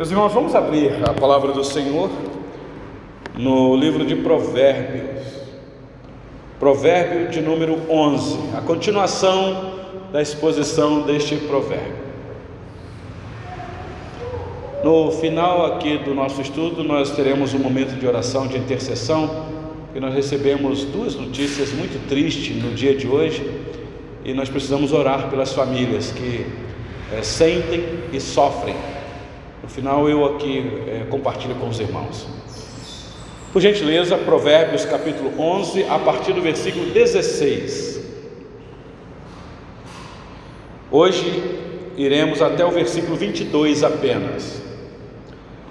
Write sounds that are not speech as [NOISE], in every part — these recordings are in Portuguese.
Meus irmãos, vamos abrir a palavra do Senhor no livro de Provérbios, Provérbio de número 11, a continuação da exposição deste provérbio. No final aqui do nosso estudo, nós teremos um momento de oração, de intercessão, e nós recebemos duas notícias muito tristes no dia de hoje, e nós precisamos orar pelas famílias que é, sentem e sofrem final eu aqui é, compartilho com os irmãos. Por gentileza, Provérbios capítulo 11, a partir do versículo 16. Hoje iremos até o versículo 22 apenas.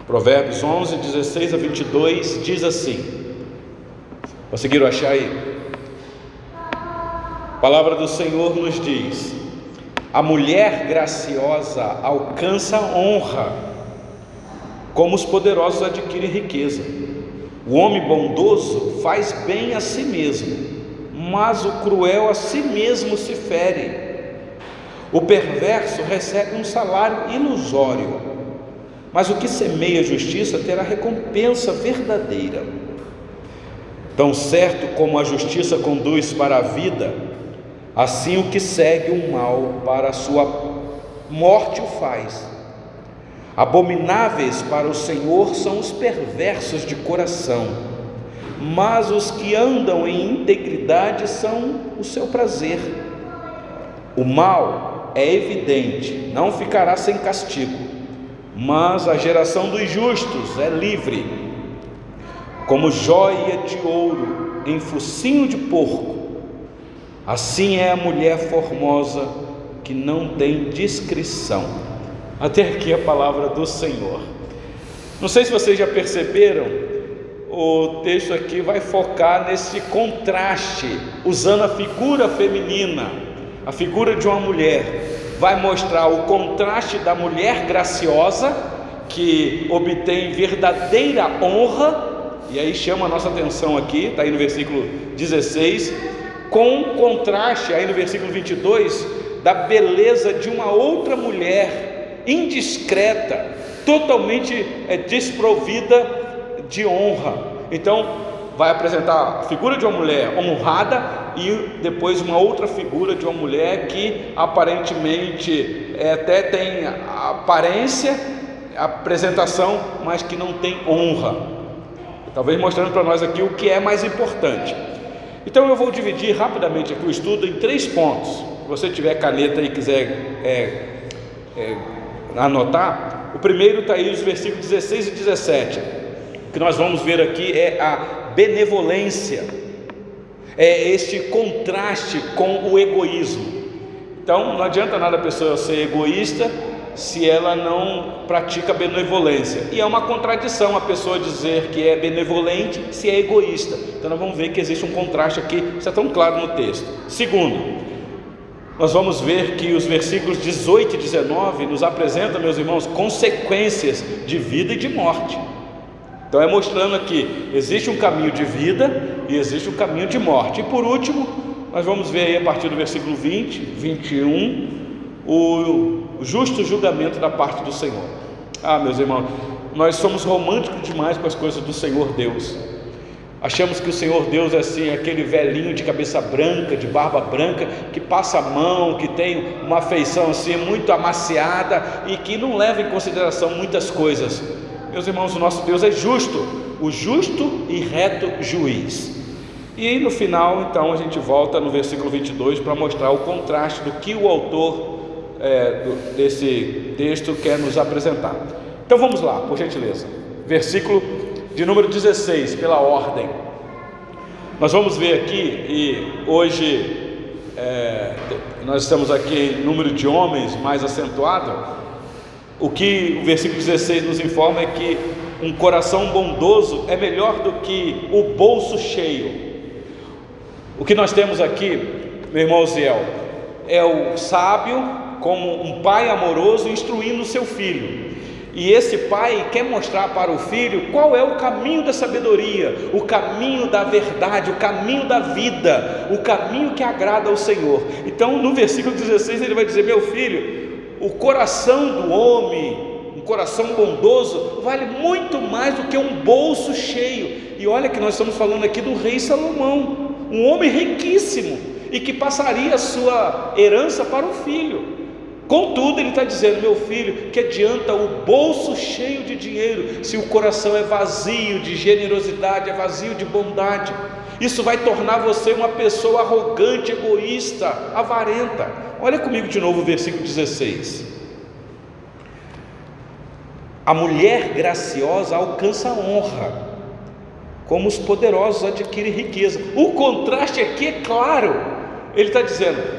Provérbios 11, 16 a 22 diz assim: Conseguiram achar aí? A palavra do Senhor nos diz: A mulher graciosa alcança honra como os poderosos adquirem riqueza. O homem bondoso faz bem a si mesmo, mas o cruel a si mesmo se fere. O perverso recebe um salário ilusório, mas o que semeia justiça terá recompensa verdadeira. Tão certo como a justiça conduz para a vida, assim o que segue o mal para a sua morte o faz. Abomináveis para o Senhor são os perversos de coração, mas os que andam em integridade são o seu prazer. O mal é evidente, não ficará sem castigo, mas a geração dos justos é livre, como joia de ouro em focinho de porco. Assim é a mulher formosa que não tem discrição até aqui a palavra do Senhor. Não sei se vocês já perceberam, o texto aqui vai focar nesse contraste, usando a figura feminina, a figura de uma mulher, vai mostrar o contraste da mulher graciosa, que obtém verdadeira honra, e aí chama a nossa atenção aqui, está aí no versículo 16, com contraste, aí no versículo 22, da beleza de uma outra mulher indiscreta, totalmente é, desprovida de honra. Então, vai apresentar a figura de uma mulher honrada e depois uma outra figura de uma mulher que aparentemente é, até tem aparência, apresentação, mas que não tem honra. Talvez mostrando para nós aqui o que é mais importante. Então eu vou dividir rapidamente aqui o estudo em três pontos. Se você tiver caneta e quiser é, é, anotar, o primeiro está aí os versículos 16 e 17. O que nós vamos ver aqui é a benevolência, é este contraste com o egoísmo. Então não adianta nada a pessoa ser egoísta se ela não pratica benevolência. E é uma contradição a pessoa dizer que é benevolente se é egoísta. Então nós vamos ver que existe um contraste aqui, isso é tão claro no texto. Segundo, nós vamos ver que os versículos 18 e 19 nos apresentam, meus irmãos, consequências de vida e de morte. Então é mostrando aqui, existe um caminho de vida e existe um caminho de morte. E por último, nós vamos ver aí a partir do versículo 20, 21, o justo julgamento da parte do Senhor. Ah, meus irmãos, nós somos românticos demais com as coisas do Senhor Deus. Achamos que o Senhor Deus é assim, aquele velhinho de cabeça branca, de barba branca, que passa a mão, que tem uma afeição assim muito amaciada e que não leva em consideração muitas coisas. Meus irmãos, o nosso Deus é justo, o justo e reto juiz. E no final, então, a gente volta no versículo 22 para mostrar o contraste do que o autor é, do, desse texto quer nos apresentar. Então vamos lá, por gentileza. Versículo de número 16, pela ordem. Nós vamos ver aqui, e hoje é, nós estamos aqui em número de homens mais acentuado. O que o versículo 16 nos informa é que um coração bondoso é melhor do que o bolso cheio. O que nós temos aqui, meu irmão Ziel, é o sábio como um pai amoroso instruindo o seu filho. E esse pai quer mostrar para o filho qual é o caminho da sabedoria, o caminho da verdade, o caminho da vida, o caminho que agrada ao Senhor. Então, no versículo 16, ele vai dizer: Meu filho, o coração do homem, coração bondoso vale muito mais do que um bolso cheio. E olha que nós estamos falando aqui do rei Salomão, um homem riquíssimo e que passaria a sua herança para o filho. Contudo, ele está dizendo, meu filho, que adianta o bolso cheio de dinheiro se o coração é vazio de generosidade, é vazio de bondade. Isso vai tornar você uma pessoa arrogante, egoísta, avarenta. Olha comigo de novo o versículo 16. A mulher graciosa alcança honra, como os poderosos adquirem riqueza. O contraste aqui é claro. Ele está dizendo: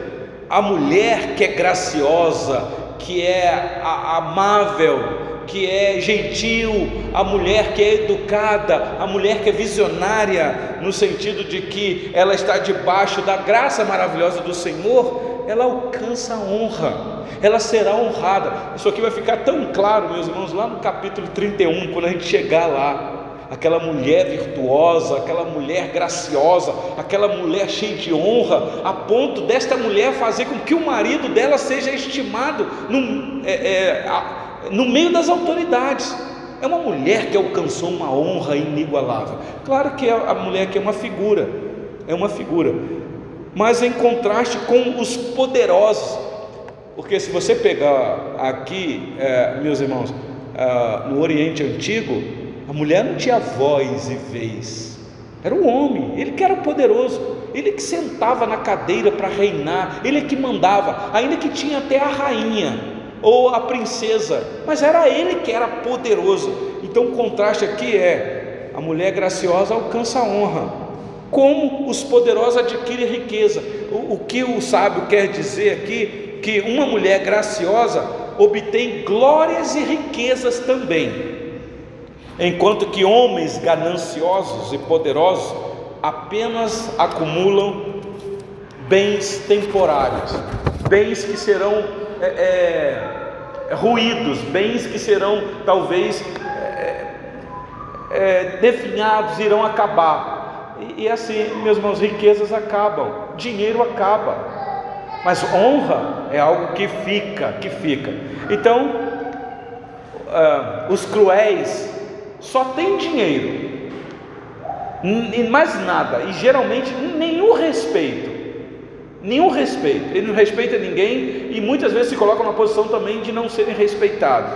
a mulher que é graciosa, que é amável, que é gentil, a mulher que é educada, a mulher que é visionária, no sentido de que ela está debaixo da graça maravilhosa do Senhor, ela alcança a honra, ela será honrada. Isso aqui vai ficar tão claro, meus irmãos, lá no capítulo 31, quando a gente chegar lá aquela mulher virtuosa, aquela mulher graciosa, aquela mulher cheia de honra, a ponto desta mulher fazer com que o marido dela seja estimado no, é, é, no meio das autoridades. É uma mulher que alcançou uma honra inigualável. Claro que é a mulher que é uma figura, é uma figura, mas em contraste com os poderosos, porque se você pegar aqui, é, meus irmãos, é, no Oriente Antigo, a mulher não tinha voz e vez, era o homem, ele que era poderoso, ele que sentava na cadeira para reinar, ele que mandava, ainda que tinha até a rainha ou a princesa, mas era ele que era poderoso. Então o contraste aqui é: a mulher graciosa alcança a honra, como os poderosos adquirem riqueza. O, o que o sábio quer dizer aqui? Que uma mulher graciosa obtém glórias e riquezas também enquanto que homens gananciosos e poderosos apenas acumulam bens temporários, bens que serão é, é, ruídos, bens que serão talvez é, é, definhados, irão acabar. E, e assim, meus irmãos, riquezas acabam, dinheiro acaba, mas honra é algo que fica, que fica. Então, uh, os cruéis só tem dinheiro e mais nada, e geralmente nenhum respeito. Nenhum respeito, ele não respeita ninguém e muitas vezes se coloca numa posição também de não serem respeitados.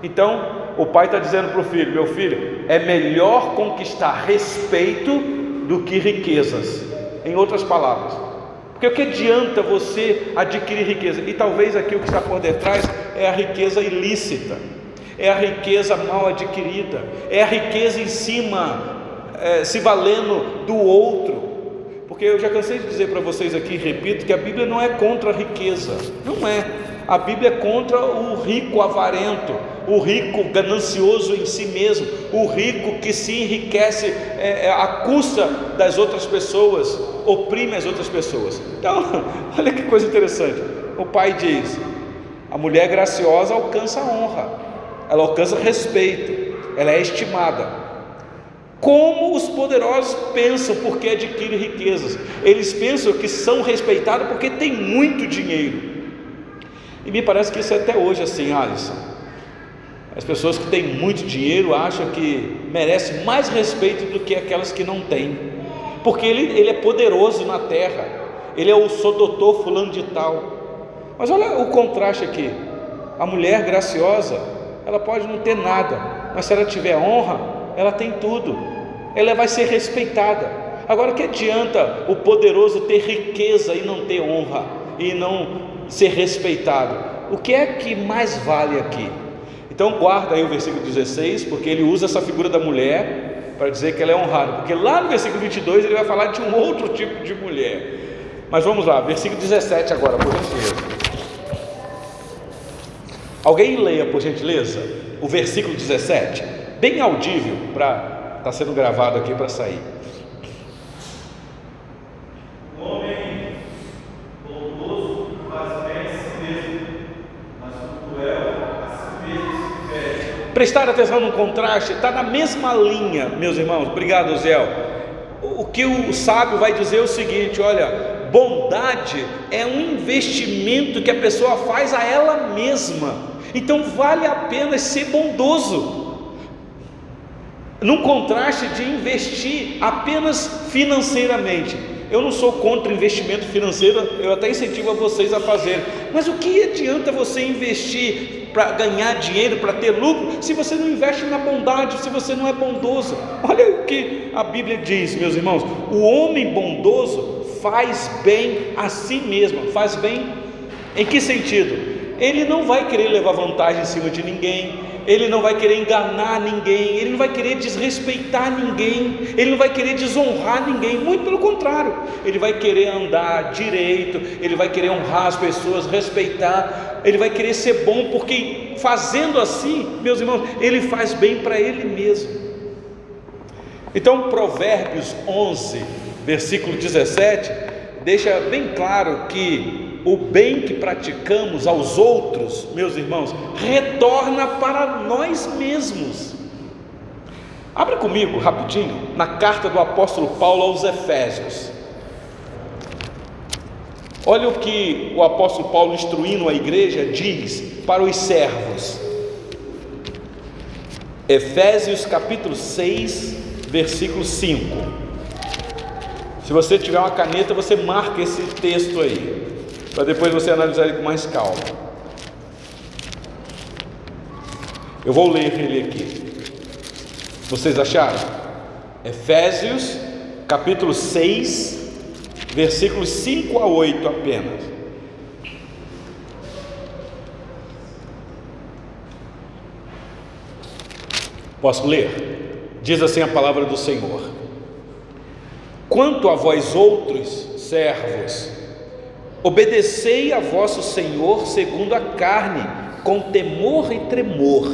Então, o pai está dizendo para o filho: Meu filho, é melhor conquistar respeito do que riquezas. Em outras palavras, porque o que adianta você adquirir riqueza? E talvez aqui o que está por detrás é a riqueza ilícita é a riqueza mal adquirida, é a riqueza em cima, é, se valendo do outro. Porque eu já cansei de dizer para vocês aqui, repito, que a Bíblia não é contra a riqueza, não é. A Bíblia é contra o rico avarento, o rico ganancioso em si mesmo, o rico que se enriquece é, é, à custa das outras pessoas, oprime as outras pessoas. Então, [LAUGHS] olha que coisa interessante. O pai diz: a mulher graciosa alcança a honra, ela alcança respeito, ela é estimada. Como os poderosos pensam porque adquirem riquezas? Eles pensam que são respeitados porque têm muito dinheiro. E me parece que isso é até hoje assim, Alisson. As pessoas que têm muito dinheiro acham que merecem mais respeito do que aquelas que não têm, porque ele, ele é poderoso na terra, ele é o sou doutor fulano de tal. Mas olha o contraste aqui: a mulher graciosa, ela pode não ter nada, mas se ela tiver honra, ela tem tudo, ela vai ser respeitada. Agora, que adianta o poderoso ter riqueza e não ter honra, e não ser respeitado? O que é que mais vale aqui? Então, guarda aí o versículo 16, porque ele usa essa figura da mulher para dizer que ela é honrada, porque lá no versículo 22 ele vai falar de um outro tipo de mulher. Mas vamos lá, versículo 17 agora, por gentileza. Alguém leia, por gentileza, o versículo 17, bem audível, para está sendo gravado aqui para sair. Prestar atenção no contraste, está na mesma linha, meus irmãos. Obrigado, Zé. O que o sábio vai dizer é o seguinte: olha, bondade é um investimento que a pessoa faz a ela mesma Então vale a pena ser bondoso. Num contraste de investir apenas financeiramente. Eu não sou contra investimento financeiro, eu até incentivo a vocês a fazer. Mas o que adianta você investir para ganhar dinheiro, para ter lucro, se você não investe na bondade, se você não é bondoso? Olha o que a Bíblia diz, meus irmãos: o homem bondoso faz bem a si mesmo. Faz bem em que sentido? Ele não vai querer levar vantagem em cima de ninguém, ele não vai querer enganar ninguém, ele não vai querer desrespeitar ninguém, ele não vai querer desonrar ninguém, muito pelo contrário, ele vai querer andar direito, ele vai querer honrar as pessoas, respeitar, ele vai querer ser bom, porque fazendo assim, meus irmãos, ele faz bem para ele mesmo. Então, Provérbios 11, versículo 17, deixa bem claro que o bem que praticamos aos outros, meus irmãos, retorna para nós mesmos. Abra comigo rapidinho na carta do apóstolo Paulo aos Efésios. Olha o que o apóstolo Paulo, instruindo a igreja, diz para os servos. Efésios capítulo 6, versículo 5. Se você tiver uma caneta, você marca esse texto aí para depois você analisar ele com mais calma. Eu vou ler ele aqui. Vocês acharam? Efésios, capítulo 6, versículos 5 a 8 apenas. Posso ler? Diz assim a palavra do Senhor: Quanto a vós outros, servos, Obedecei a vosso Senhor segundo a carne, com temor e tremor,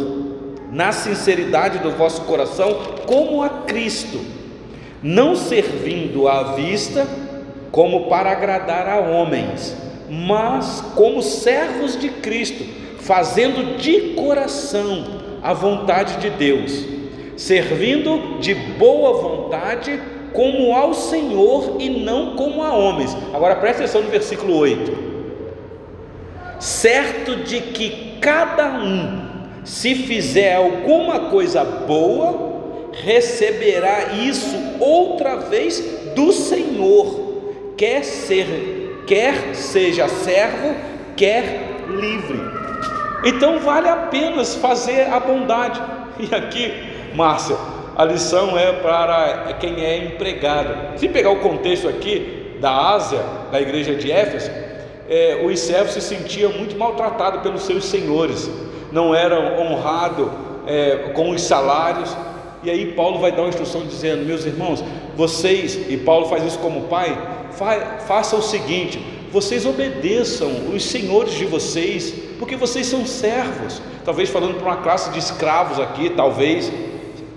na sinceridade do vosso coração, como a Cristo, não servindo à vista, como para agradar a homens, mas como servos de Cristo, fazendo de coração a vontade de Deus, servindo de boa vontade como ao Senhor e não como a homens. Agora presta atenção no versículo 8. Certo de que cada um, se fizer alguma coisa boa, receberá isso outra vez do Senhor, quer ser, quer seja servo, quer livre. Então vale a pena fazer a bondade. [LAUGHS] E aqui, Márcia, a lição é para quem é empregado. Se pegar o contexto aqui da Ásia, da igreja de Éfeso, é, os servos se sentiam muito maltratados pelos seus senhores, não eram honrados é, com os salários. E aí Paulo vai dar uma instrução dizendo: meus irmãos, vocês, e Paulo faz isso como pai, fa, faça o seguinte: vocês obedeçam os senhores de vocês, porque vocês são servos. Talvez falando para uma classe de escravos aqui, talvez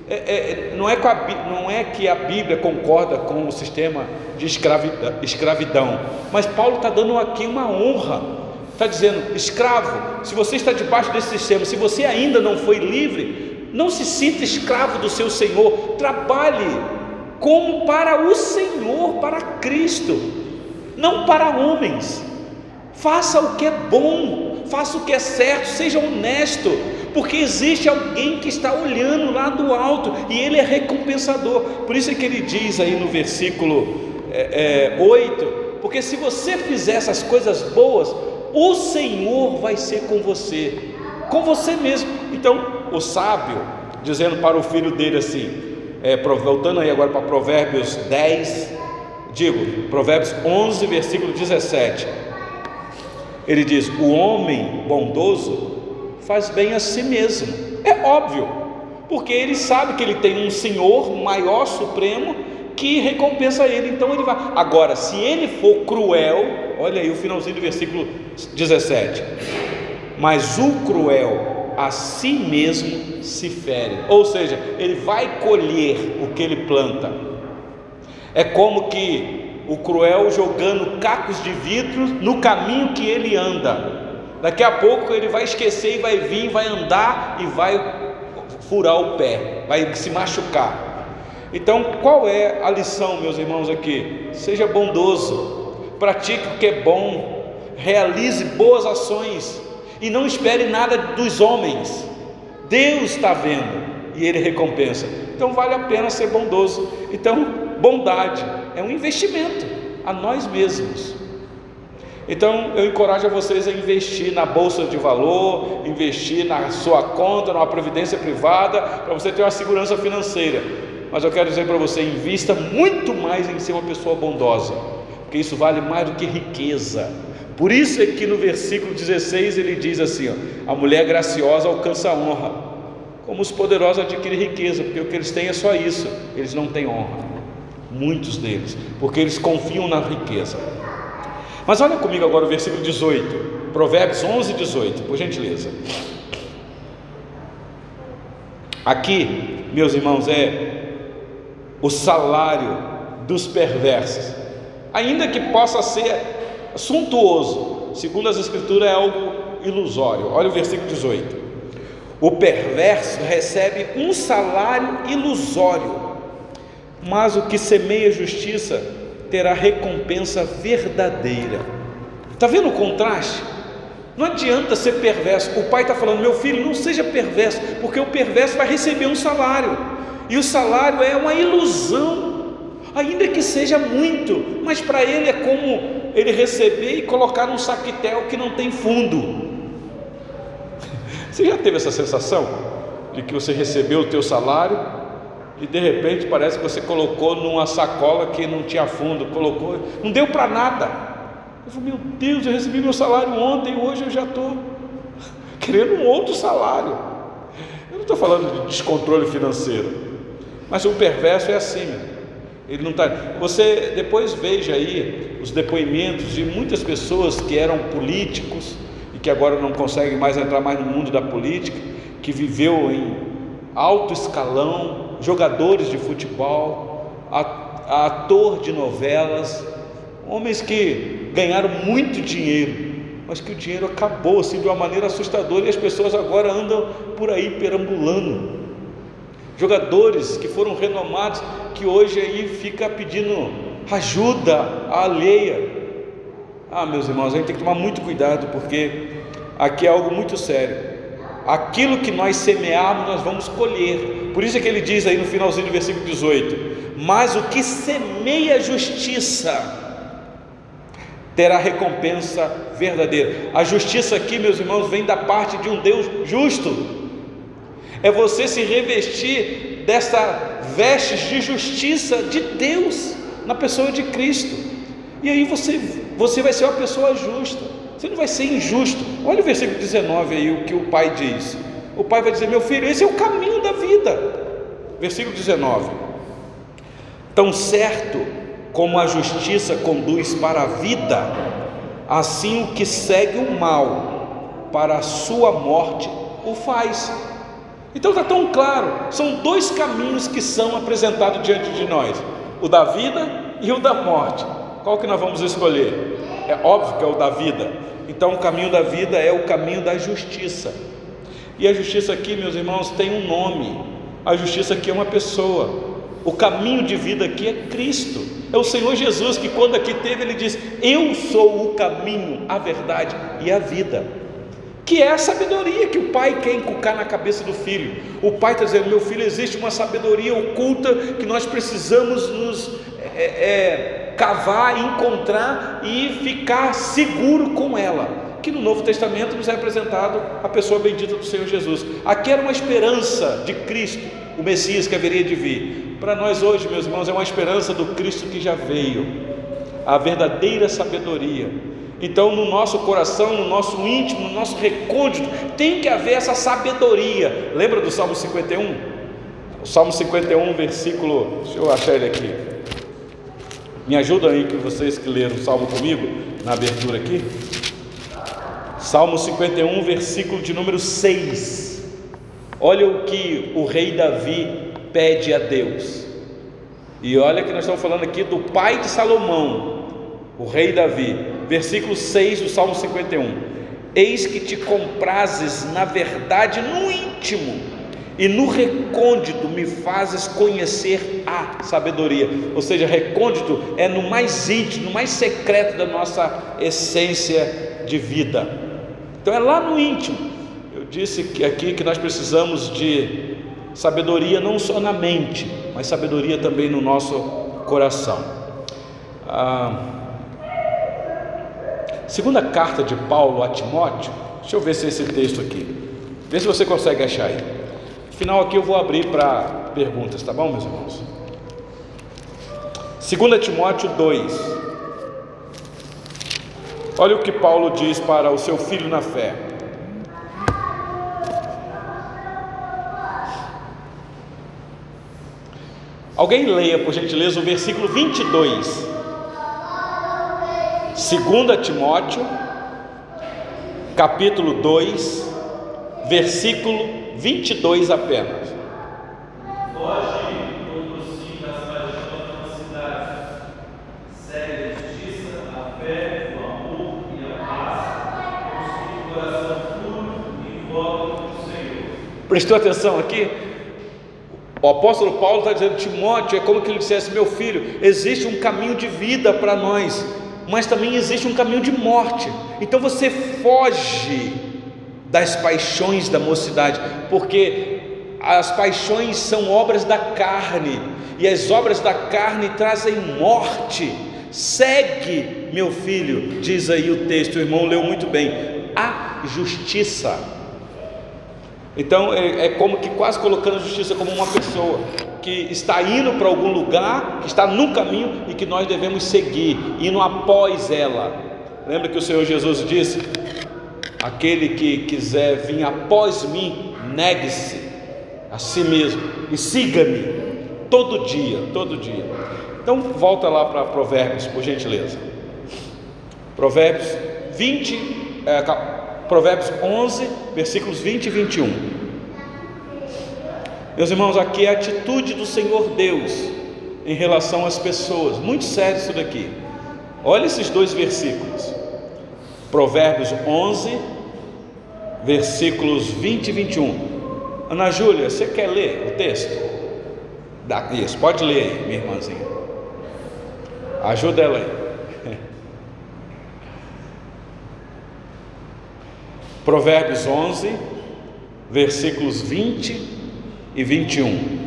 é, é, não, é a, não, é que a Bíblia concorda com o sistema de escravidão, escravidão mas Paulo está dando aqui uma honra. Está dizendo, escravo, se você está debaixo desse sistema, se você ainda não foi livre, não se sinta escravo do seu Senhor, trabalhe como para o Senhor, para Cristo, não para homens. Faça o que é bom, faça o que é certo, seja honesto, porque existe alguém que está olhando lá do alto e ele é recompensador. Por isso é que ele diz aí no versículo é, é, 8: porque se você fizer essas coisas boas, o Senhor vai ser com você, com você mesmo. Então, o sábio, dizendo para o filho dele assim, é, voltando aí agora para Provérbios 10, digo, Provérbios 11, versículo 17, ele diz: O homem bondoso faz bem a si mesmo. É óbvio, porque ele sabe que ele tem um Senhor maior, supremo, que recompensa ele, então ele vai. Agora, se ele for cruel, olha aí o finalzinho do versículo 17: Mas o cruel a si mesmo se fere, ou seja, ele vai colher o que ele planta. É como que o cruel jogando cacos de vidro no caminho que ele anda. Daqui a pouco ele vai esquecer e vai vir, vai andar e vai furar o pé, vai se machucar. Então, qual é a lição, meus irmãos, aqui? Seja bondoso, pratique o que é bom, realize boas ações. E não espere nada dos homens. Deus está vendo e Ele recompensa. Então vale a pena ser bondoso. Então, bondade é um investimento a nós mesmos. Então eu encorajo vocês a investir na bolsa de valor, investir na sua conta, numa previdência privada, para você ter uma segurança financeira. Mas eu quero dizer para você: invista muito mais em ser uma pessoa bondosa, porque isso vale mais do que riqueza. Por isso é que no versículo 16 ele diz assim: ó, a mulher graciosa alcança a honra, como os poderosos adquirem riqueza, porque o que eles têm é só isso, eles não têm honra. Muitos deles, porque eles confiam na riqueza. Mas olha comigo agora o versículo 18, Provérbios 11, 18, por gentileza. Aqui, meus irmãos, é o salário dos perversos, ainda que possa ser suntuoso, segundo as Escrituras, é algo ilusório. Olha o versículo 18: O perverso recebe um salário ilusório, mas o que semeia justiça terá recompensa verdadeira. Está vendo o contraste? Não adianta ser perverso. O pai está falando, meu filho, não seja perverso, porque o perverso vai receber um salário, e o salário é uma ilusão, ainda que seja muito, mas para ele é como ele receber e colocar num saquetel que não tem fundo. [LAUGHS] Você já teve essa sensação de que você recebeu o teu salário e de repente parece que você colocou numa sacola que não tinha fundo, colocou, não deu para nada. Eu falei, meu Deus, eu recebi meu salário ontem, hoje eu já estou querendo um outro salário. Eu não estou falando de descontrole financeiro, mas o perverso é assim, ele não está. Você depois veja aí os depoimentos de muitas pessoas que eram políticos e que agora não conseguem mais entrar mais no mundo da política, que viveu em alto escalão, jogadores de futebol, ator de novelas, homens que ganharam muito dinheiro, mas que o dinheiro acabou assim de uma maneira assustadora e as pessoas agora andam por aí perambulando. Jogadores que foram renomados, que hoje aí fica pedindo ajuda alheia. Ah, meus irmãos, a gente tem que tomar muito cuidado porque aqui é algo muito sério aquilo que nós semearmos, nós vamos colher. Por isso é que ele diz aí no finalzinho do versículo 18: Mas o que semeia justiça terá recompensa verdadeira. A justiça aqui, meus irmãos, vem da parte de um Deus justo. É você se revestir dessa vestes de justiça de Deus na pessoa de Cristo. E aí você, você vai ser uma pessoa justa. Você não vai ser injusto. Olha o versículo 19 aí, o que o pai diz. O pai vai dizer: Meu filho, esse é o caminho da vida. Versículo 19: Tão certo como a justiça conduz para a vida, assim o que segue o mal para a sua morte o faz. Então está tão claro, são dois caminhos que são apresentados diante de nós: o da vida e o da morte. Qual que nós vamos escolher? É óbvio que é o da vida. Então, o caminho da vida é o caminho da justiça. E a justiça aqui, meus irmãos, tem um nome. A justiça aqui é uma pessoa. O caminho de vida aqui é Cristo. É o Senhor Jesus que, quando aqui teve, ele diz: Eu sou o caminho, a verdade e a vida. Que é a sabedoria que o pai quer inculcar na cabeça do filho. O pai está dizendo: Meu filho, existe uma sabedoria oculta que nós precisamos nos é, é, cavar, encontrar e ficar seguro com ela. Que no Novo Testamento nos é apresentado a pessoa bendita do Senhor Jesus. Aqui era uma esperança de Cristo, o Messias que haveria de vir. Para nós hoje, meus irmãos, é uma esperança do Cristo que já veio, a verdadeira sabedoria. Então, no nosso coração, no nosso íntimo, no nosso recôndito, tem que haver essa sabedoria. Lembra do Salmo 51? O Salmo 51, versículo, deixa eu achar ele aqui. Me ajudam aí que vocês que leram o Salmo comigo, na abertura aqui. Salmo 51, versículo de número 6. Olha o que o rei Davi pede a Deus. E olha que nós estamos falando aqui do pai de Salomão, o rei Davi. Versículo 6 do Salmo 51. Eis que te comprases na verdade no íntimo e no recôndito me fazes conhecer a sabedoria. Ou seja, recôndito é no mais íntimo, no mais secreto da nossa essência de vida. Então é lá no íntimo. Eu disse que aqui que nós precisamos de sabedoria não só na mente, mas sabedoria também no nosso coração. Ah, segunda carta de Paulo a Timóteo, deixa eu ver se é esse texto aqui, vê se você consegue achar aí. Final aqui eu vou abrir para perguntas, tá bom, meus irmãos? 2 Timóteo 2. Olha o que Paulo diz para o seu filho na fé. Alguém leia, por gentileza, o versículo 22. 2 Timóteo, capítulo 2, versículo 22 apenas. Foge contra si das paixões da cidade. Segue a justiça, a fé, o amor e a paz. Busque de coração puro e invocam o Senhor. Prestou atenção aqui? O apóstolo Paulo está dizendo, Timóteo, é como que ele dissesse, meu filho, existe um caminho de vida para nós, mas também existe um caminho de morte. Então você foge das paixões da mocidade, porque as paixões são obras da carne, e as obras da carne trazem morte. Segue, meu filho, diz aí o texto, o irmão leu muito bem, a justiça então é, é, como que quase colocando a justiça como uma pessoa que está indo para algum lugar, que está num caminho e que nós devemos seguir, indo após ela. Lembra que o Senhor Jesus disse: aquele que quiser vir após mim, negue-se a si mesmo e siga-me todo dia, todo dia. Então volta lá para Provérbios, por gentileza. Provérbios 20, é, Provérbios 11, versículos 20 e 21. Meus irmãos, aqui é a atitude do Senhor Deus em relação às pessoas, muito sério isso daqui. Olha esses dois versículos. Provérbios 11, versículos 20 e 21. Ana Júlia, você quer ler o texto? Dá, isso, pode ler aí, minha irmãzinha. Ajuda ela aí. Provérbios 11, versículos 20 e 21.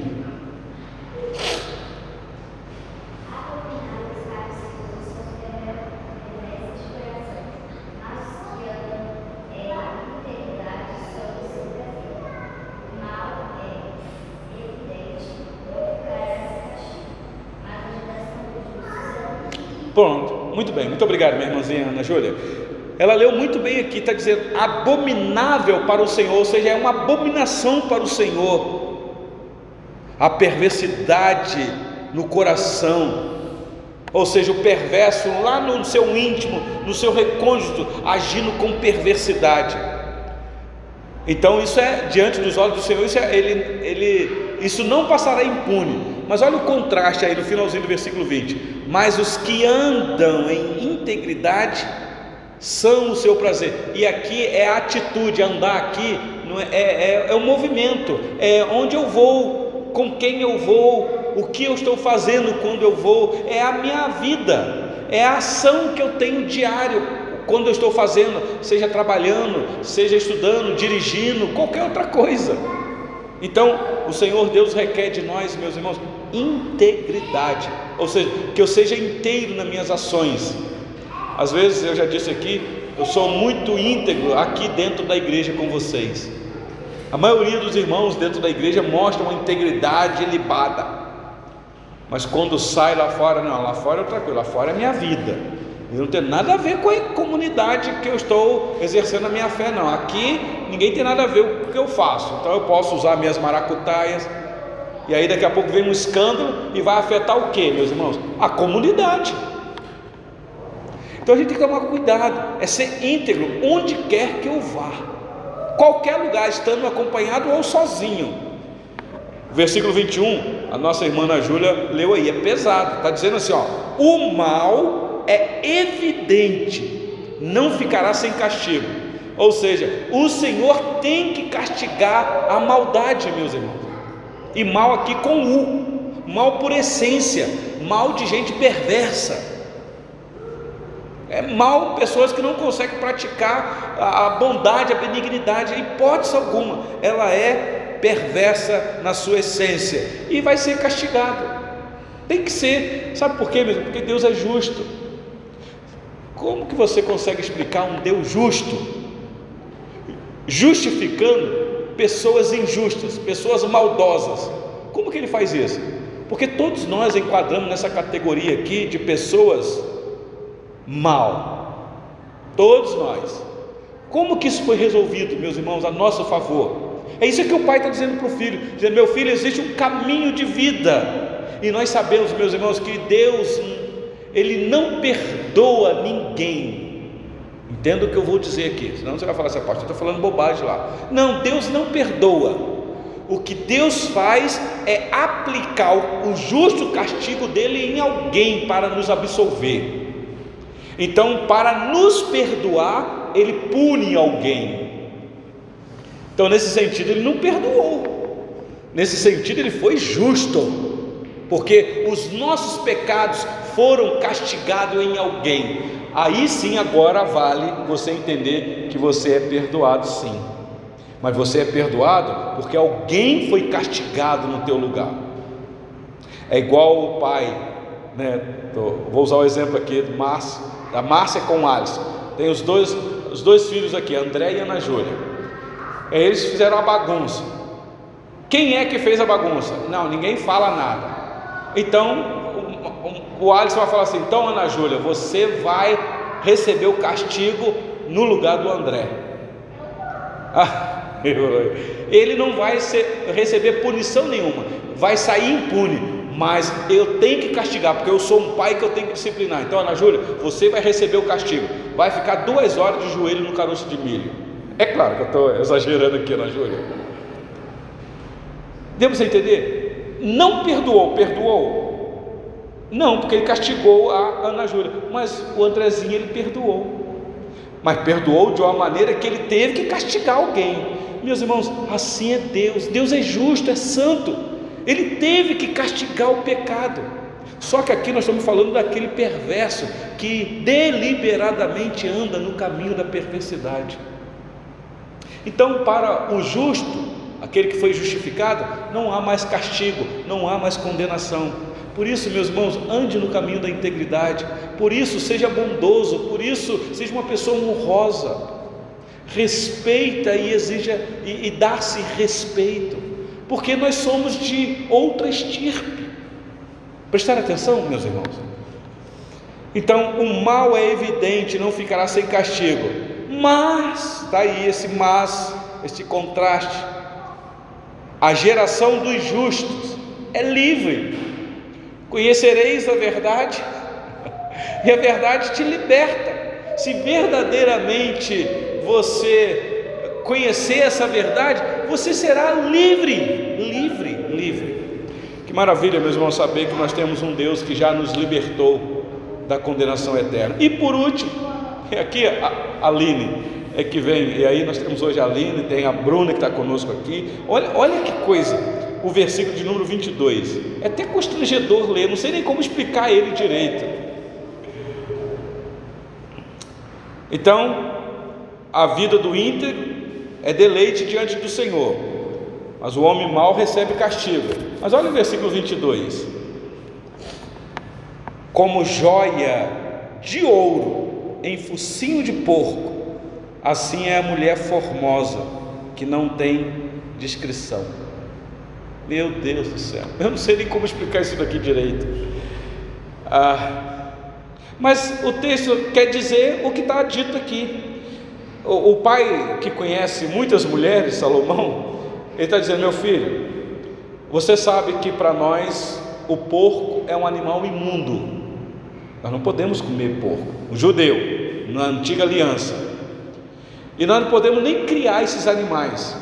Pronto, muito bem, muito obrigado, minha irmãzinha Ana Júlia. Ela leu muito bem aqui, está dizendo abominável para o Senhor, ou seja, é uma abominação para o Senhor. A perversidade no coração, ou seja, o perverso lá no seu íntimo, no seu recôndito, agindo com perversidade. Então isso é diante dos olhos do Senhor, isso, é, ele, ele, isso não passará impune. Mas olha o contraste aí no finalzinho do versículo 20. Mas os que andam em integridade são o seu prazer. E aqui é a atitude, andar aqui é, é, é, é o movimento, é onde eu vou, com quem eu vou, o que eu estou fazendo quando eu vou, é a minha vida, é a ação que eu tenho diário quando eu estou fazendo, seja trabalhando, seja estudando, dirigindo, qualquer outra coisa. Então, o Senhor Deus requer de nós, meus irmãos, integridade, ou seja, que eu seja inteiro nas minhas ações, às vezes eu já disse aqui, eu sou muito íntegro aqui dentro da igreja com vocês. A maioria dos irmãos dentro da igreja mostram uma integridade ilibada. Mas quando sai lá fora, não, lá fora é outra coisa, lá fora é minha vida. Eu não tem nada a ver com a comunidade que eu estou exercendo a minha fé, não. Aqui ninguém tem nada a ver com o que eu faço. Então eu posso usar minhas maracutaias. E aí daqui a pouco vem um escândalo e vai afetar o que, meus irmãos? A comunidade. Então a gente tem que tomar cuidado, é ser íntegro onde quer que eu vá, qualquer lugar, estando acompanhado ou sozinho. Versículo 21, a nossa irmã Júlia leu aí, é pesado, está dizendo assim: ó, o mal é evidente, não ficará sem castigo. Ou seja, o Senhor tem que castigar a maldade, meus irmãos. E mal aqui com U, mal por essência, mal de gente perversa. É mal pessoas que não conseguem praticar a bondade, a benignidade, em hipótese alguma, ela é perversa na sua essência e vai ser castigada. Tem que ser, sabe por quê, mesmo? Porque Deus é justo. Como que você consegue explicar um Deus justo? Justificando pessoas injustas, pessoas maldosas. Como que ele faz isso? Porque todos nós enquadramos nessa categoria aqui de pessoas mal. Todos nós. Como que isso foi resolvido, meus irmãos, a nosso favor? É isso que o pai está dizendo para o filho: dizendo, meu filho, existe um caminho de vida. E nós sabemos, meus irmãos, que Deus, Ele não perdoa ninguém. Entenda o que eu vou dizer aqui, senão você vai falar assim, pastor, eu estou falando bobagem lá. Não, Deus não perdoa. O que Deus faz é aplicar o justo castigo dele em alguém para nos absolver. Então, para nos perdoar, ele pune alguém. Então, nesse sentido, ele não perdoou. Nesse sentido, ele foi justo, porque os nossos pecados foram castigados em alguém. Aí sim, agora vale você entender que você é perdoado, sim. Mas você é perdoado porque alguém foi castigado no teu lugar. É igual o pai, né? Vou usar o exemplo aqui do Márcio da Márcia com o Alisson. Tem os dois, os dois filhos aqui, André e Ana Júlia. Eles fizeram a bagunça. Quem é que fez a bagunça? Não, ninguém fala nada. Então, o, o Alisson vai falar assim: então, Ana Júlia, você vai receber o castigo no lugar do André. [LAUGHS] Ah, ele não vai ser, receber punição nenhuma, vai sair impune mas eu tenho que castigar, porque eu sou um pai que eu tenho que disciplinar. Então, Ana Júlia, você vai receber o castigo, vai ficar duas horas de joelho no caroço de milho. É claro que eu estou exagerando aqui, Ana Júlia. Para você entender? Não perdoou, perdoou? Não, porque ele castigou a Ana Júlia, mas o Andrezinho ele perdoou. Mas perdoou de uma maneira que ele teve que castigar alguém. Meus irmãos, assim é Deus. Deus é justo, é santo. Ele teve que castigar o pecado. Só que aqui nós estamos falando daquele perverso que deliberadamente anda no caminho da perversidade. Então, para o justo, aquele que foi justificado, não há mais castigo, não há mais condenação. Por isso, meus irmãos, ande no caminho da integridade. Por isso, seja bondoso. Por isso, seja uma pessoa honrosa. Respeita e exija e, e dá-se respeito porque nós somos de outra estirpe. Prestar atenção, meus irmãos. Então, o mal é evidente, não ficará sem castigo. Mas, está aí esse mas, esse contraste. A geração dos justos é livre. Conhecereis a verdade, [LAUGHS] e a verdade te liberta. Se verdadeiramente você conhecer essa verdade, você será livre, livre, livre. Que maravilha, meus irmãos, saber que nós temos um Deus que já nos libertou da condenação eterna. E por último, aqui a Aline é que vem, e aí nós temos hoje a Aline, tem a Bruna que está conosco aqui. Olha, olha que coisa, o versículo de número 22. É até constrangedor ler, não sei nem como explicar ele direito. Então, a vida do íntegro é deleite diante do Senhor, mas o homem mau recebe castigo. Mas olha o versículo 22: Como joia de ouro em focinho de porco, assim é a mulher formosa que não tem descrição. Meu Deus do céu, eu não sei nem como explicar isso daqui direito. Ah, mas o texto quer dizer o que está dito aqui. O, o pai que conhece muitas mulheres, Salomão, ele está dizendo: meu filho, você sabe que para nós o porco é um animal imundo. Nós não podemos comer porco. O judeu, na antiga aliança. E nós não podemos nem criar esses animais.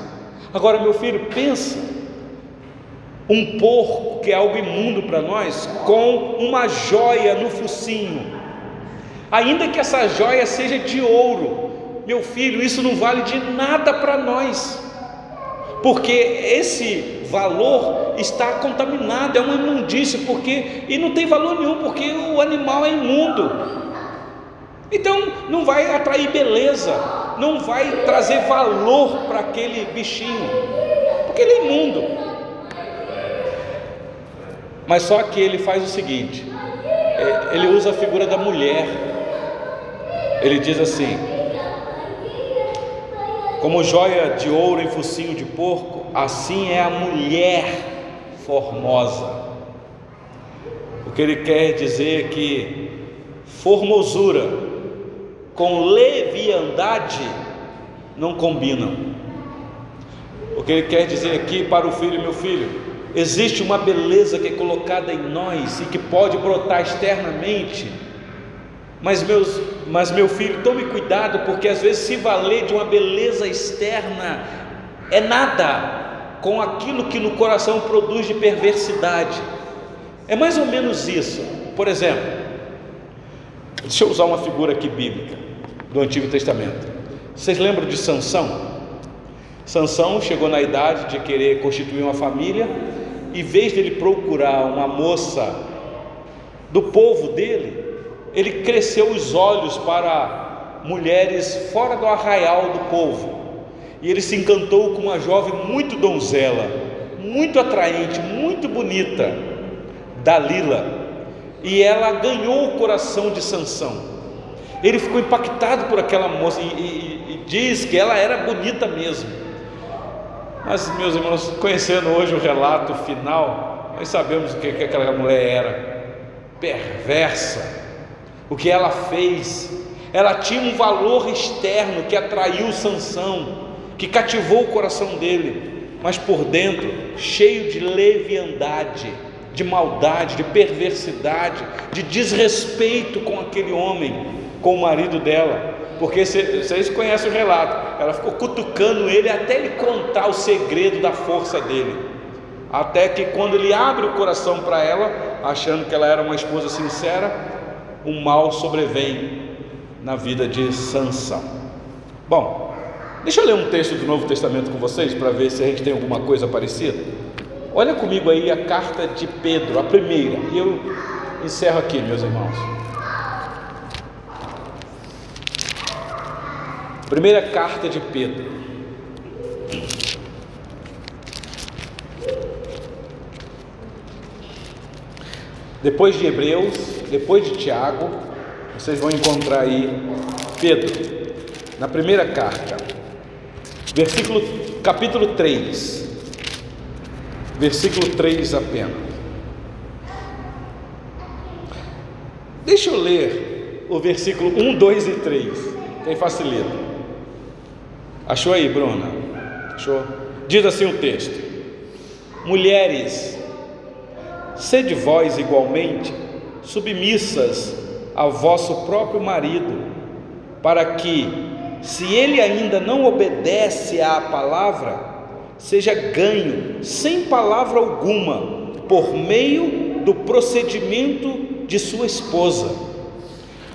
Agora, meu filho, pensa um porco que é algo imundo para nós, com uma joia no focinho, ainda que essa joia seja de ouro, meu filho, isso não vale de nada para nós, porque esse valor está contaminado, é uma imundícia, porque e não tem valor nenhum, porque o animal é imundo. Então não vai atrair beleza, não vai trazer valor para aquele bichinho, porque ele é imundo. Mas só que ele faz o seguinte: ele usa a figura da mulher. Ele diz assim: como joia de ouro em focinho de porco, assim é a mulher formosa. O que ele quer dizer é que formosura com leviandade não combinam. O que ele quer dizer aqui para o filho, meu filho, existe uma beleza que é colocada em nós e que pode brotar externamente mas, meus, mas meu filho, tome cuidado, porque às vezes se valer de uma beleza externa é nada com aquilo que no coração produz de perversidade. É mais ou menos isso. Por exemplo, deixa eu usar uma figura aqui bíblica do Antigo Testamento. Vocês lembram de Sansão? Sansão chegou na idade de querer constituir uma família, e em vez dele procurar uma moça do povo dele, ele cresceu os olhos para mulheres fora do arraial do povo. E ele se encantou com uma jovem muito donzela, muito atraente, muito bonita, Dalila. E ela ganhou o coração de Sansão. Ele ficou impactado por aquela moça e, e, e diz que ela era bonita mesmo. Mas, meus irmãos, conhecendo hoje o relato final, nós sabemos o que, que aquela mulher era: perversa, o que ela fez. Ela tinha um valor externo que atraiu Sansão, que cativou o coração dele, mas por dentro cheio de leviandade, de maldade, de perversidade, de desrespeito com aquele homem, com o marido dela. Porque vocês conhecem o relato, ela ficou cutucando ele até ele contar o segredo da força dele. Até que quando ele abre o coração para ela, achando que ela era uma esposa sincera, um mal sobrevém na vida de Sansão. Bom, deixa eu ler um texto do Novo Testamento com vocês para ver se a gente tem alguma coisa parecida. Olha comigo aí a carta de Pedro, a primeira, e eu encerro aqui, meus irmãos. Primeira carta de Pedro. Depois de Hebreus, depois de Tiago, vocês vão encontrar aí Pedro, na primeira carta, versículo, capítulo 3, versículo 3 apenas. Deixa eu ler o versículo 1, 2 e 3, que aí facilita. Achou aí, Bruna? Achou? Diz assim o texto: Mulheres, sede vós igualmente submissas ao vosso próprio marido, para que, se ele ainda não obedece à palavra, seja ganho, sem palavra alguma, por meio do procedimento de sua esposa,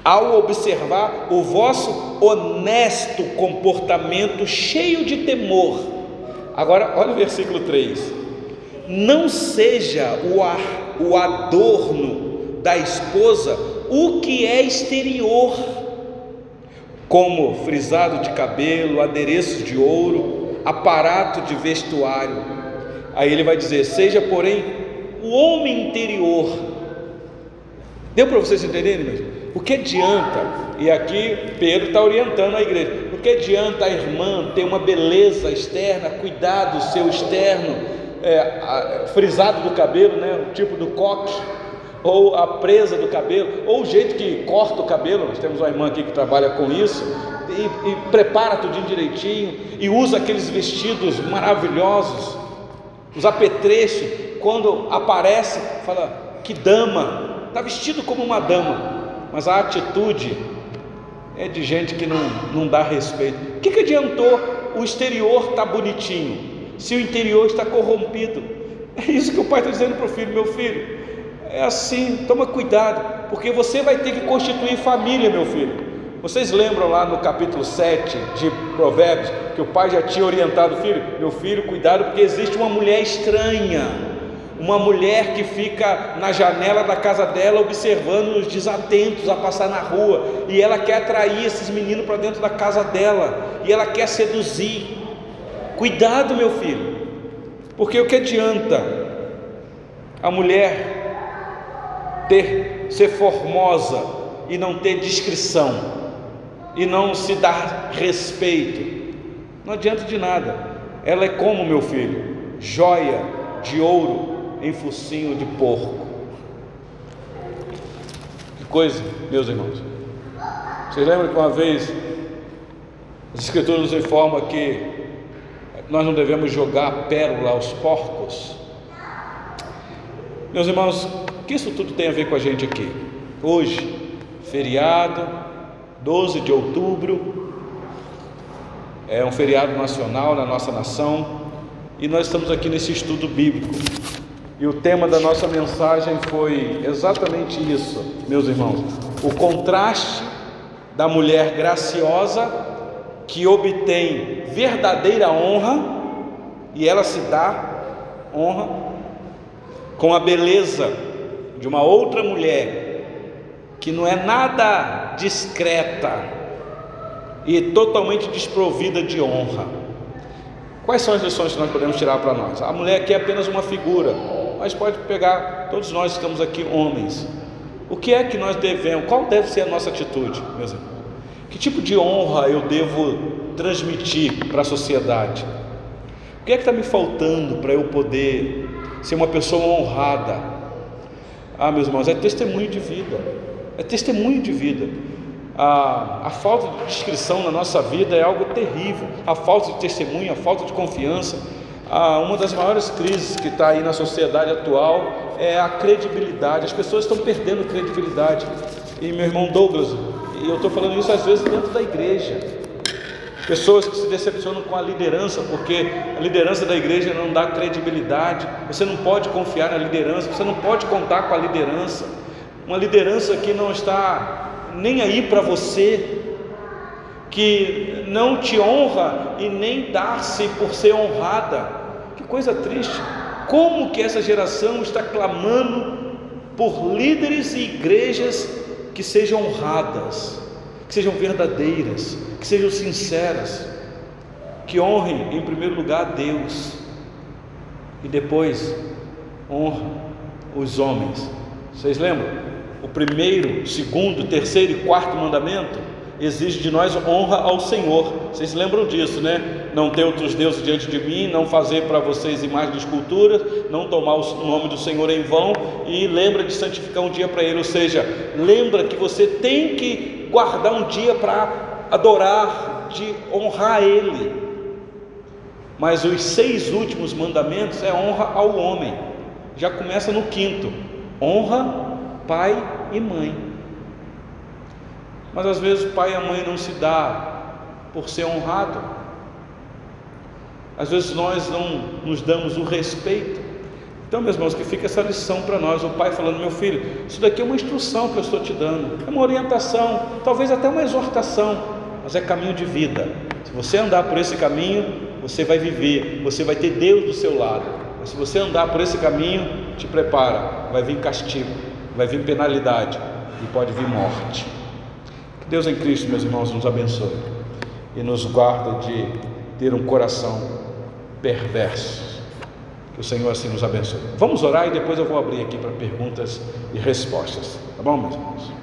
ao observar o vosso honesto comportamento cheio de temor. Agora, olha o versículo 3: não seja o, ar, o adorno da esposa o que é exterior, como frisado de cabelo, adereços de ouro, aparato de vestuário. Aí ele vai dizer: seja, porém, o homem interior. Deu para vocês entenderem, meus? O que adianta? E aqui Pedro está orientando a igreja. O que adianta a irmã ter uma beleza externa, cuidar do seu externo, é, frisado do cabelo, né, o tipo do coque, ou a presa do cabelo, ou o jeito que corta o cabelo. Nós temos uma irmã aqui que trabalha com isso e, e prepara tudo direitinho e usa aqueles vestidos maravilhosos, os apetrechos. Quando aparece, fala que dama, está vestido como uma dama, mas a atitude é de gente que não, não dá respeito. O que, que adiantou o exterior tá bonitinho, se o interior está corrompido? É isso que o pai está dizendo para o filho: meu filho, é assim, toma cuidado, porque você vai ter que constituir família, meu filho. Vocês lembram lá no capítulo 7 de Provérbios que o pai já tinha orientado o filho: Meu filho, cuidado, porque existe uma mulher estranha, uma mulher que fica na janela da casa dela observando os desatentos a passar na rua, e ela quer atrair esses meninos para dentro da casa dela, e ela quer seduzir. Cuidado, meu filho, porque o que adianta a mulher ter ser formosa e não ter discrição e não se dar respeito? Não adianta de nada. Ela é como meu filho, joia de ouro em focinho de porco. Que coisa, meus irmãos. Vocês lembram que uma vez as Escrituras nos informam que nós não devemos jogar pérola aos porcos? Meus irmãos, o que isso tudo tem a ver com a gente aqui? Hoje, feriado, 12 de outubro, é um feriado nacional na nossa nação, e nós estamos aqui nesse estudo bíblico. E o tema da nossa mensagem foi exatamente isso, meus irmãos: o contraste da mulher graciosa que obtém verdadeira honra e ela se dá honra com a beleza de uma outra mulher que não é nada discreta e totalmente desprovida de honra. Quais são as lições que nós podemos tirar para nós? A mulher aqui é apenas uma figura, mas pode pegar, todos nós estamos aqui homens. O que é que nós devemos, qual deve ser a nossa atitude, meus irmãos? Que tipo de honra eu devo transmitir para a sociedade? O que é que está me faltando para eu poder ser uma pessoa honrada? Ah, meus irmãos, é testemunho de vida, é testemunho de vida. A, a, falta de descrição na nossa vida é algo terrível. A falta de testemunho, a falta de confiança, ah, uma das maiores crises que está aí na sociedade atual é a credibilidade. As pessoas estão perdendo credibilidade. E meu irmão Douglas, e eu estou falando isso às vezes dentro da igreja. Pessoas que se decepcionam com a liderança, porque a liderança da igreja não dá credibilidade. Você não pode confiar na liderança, você não pode contar com a liderança. Uma liderança que não está nem aí para você, que não te honra e nem dá-se por ser honrada coisa triste. Como que essa geração está clamando por líderes e igrejas que sejam honradas, que sejam verdadeiras, que sejam sinceras, que honrem em primeiro lugar a Deus e depois honram os homens. Vocês lembram? O primeiro, segundo, terceiro e quarto mandamento exige de nós honra ao Senhor. Vocês lembram disso, né? Não ter outros deuses diante de mim, não fazer para vocês imagens de esculturas, não tomar o nome do Senhor em vão e lembra de santificar um dia para Ele. Ou seja, lembra que você tem que guardar um dia para adorar, de honrar Ele. Mas os seis últimos mandamentos é honra ao homem. Já começa no quinto: honra pai e mãe. Mas às vezes o pai e a mãe não se dá por ser honrado. Às vezes nós não nos damos o respeito. Então, meus irmãos, que fica essa lição para nós, o pai falando, meu filho, isso daqui é uma instrução que eu estou te dando, é uma orientação, talvez até uma exortação, mas é caminho de vida. Se você andar por esse caminho, você vai viver, você vai ter Deus do seu lado. Mas se você andar por esse caminho, te prepara, vai vir castigo, vai vir penalidade e pode vir morte. Deus em Cristo, meus irmãos, nos abençoe e nos guarda de ter um coração perverso. Que o Senhor assim nos abençoe. Vamos orar e depois eu vou abrir aqui para perguntas e respostas. Tá bom, meus irmãos?